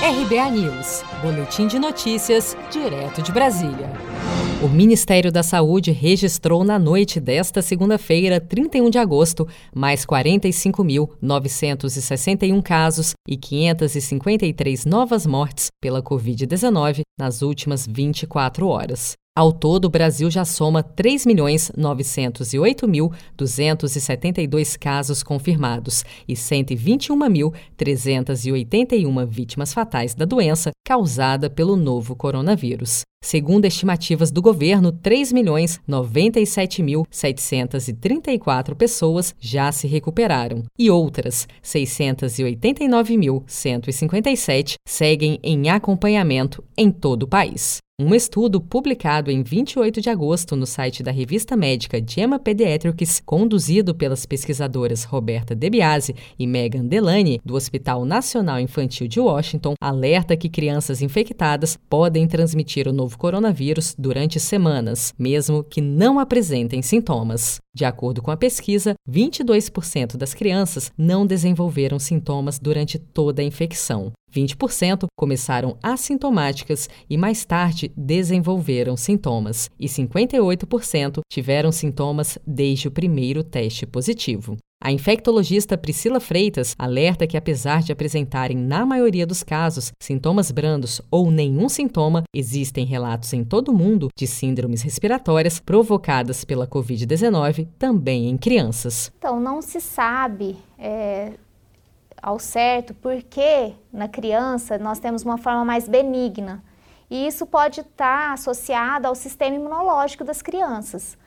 RBA News, Boletim de Notícias, direto de Brasília. O Ministério da Saúde registrou na noite desta segunda-feira, 31 de agosto, mais 45.961 casos e 553 novas mortes pela Covid-19 nas últimas 24 horas. Ao todo, o Brasil já soma 3.908.272 casos confirmados e 121.381 vítimas fatais da doença causada pelo novo coronavírus. Segundo estimativas do governo, 3.097.734 pessoas já se recuperaram e outras 689.157 seguem em acompanhamento em todo o país. Um estudo publicado em 28 de agosto no site da revista médica JAMA Pediatrics, conduzido pelas pesquisadoras Roberta DeBiase e Megan Delany, do Hospital Nacional Infantil de Washington, alerta que crianças infectadas podem transmitir o novo coronavírus durante semanas, mesmo que não apresentem sintomas. De acordo com a pesquisa, 22% das crianças não desenvolveram sintomas durante toda a infecção. 20% começaram assintomáticas e mais tarde desenvolveram sintomas, e 58% tiveram sintomas desde o primeiro teste positivo. A infectologista Priscila Freitas alerta que, apesar de apresentarem, na maioria dos casos, sintomas brandos ou nenhum sintoma, existem relatos em todo o mundo de síndromes respiratórias provocadas pela Covid-19 também em crianças. Então, não se sabe é, ao certo porque na criança nós temos uma forma mais benigna. E isso pode estar associado ao sistema imunológico das crianças.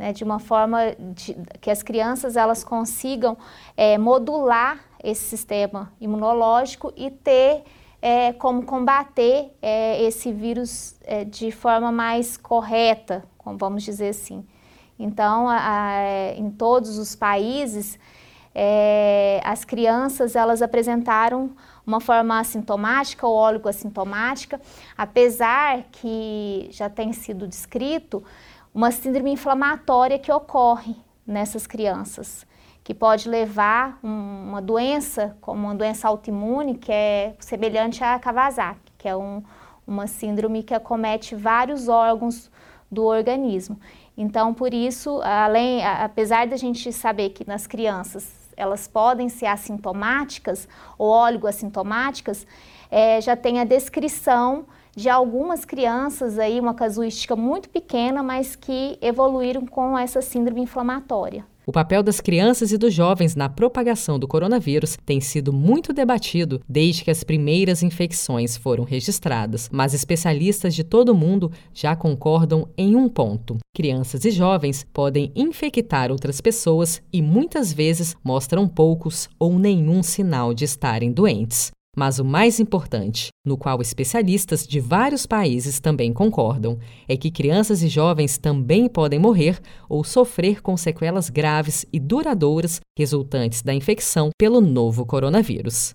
Né, de uma forma de, que as crianças elas consigam é, modular esse sistema imunológico e ter é, como combater é, esse vírus é, de forma mais correta, como vamos dizer assim. Então, a, a, em todos os países, é, as crianças elas apresentaram uma forma assintomática ou assintomática, apesar que já tem sido descrito uma síndrome inflamatória que ocorre nessas crianças, que pode levar um, uma doença, como uma doença autoimune, que é semelhante à Kawasaki, que é um, uma síndrome que acomete vários órgãos do organismo. Então, por isso, além, apesar da gente saber que nas crianças elas podem ser assintomáticas ou oligoassintomáticas, é, já tem a descrição de algumas crianças aí, uma casuística muito pequena, mas que evoluíram com essa síndrome inflamatória. O papel das crianças e dos jovens na propagação do coronavírus tem sido muito debatido desde que as primeiras infecções foram registradas, mas especialistas de todo o mundo já concordam em um ponto: crianças e jovens podem infectar outras pessoas e muitas vezes mostram poucos ou nenhum sinal de estarem doentes. Mas o mais importante, no qual especialistas de vários países também concordam, é que crianças e jovens também podem morrer ou sofrer com sequelas graves e duradouras resultantes da infecção pelo novo coronavírus.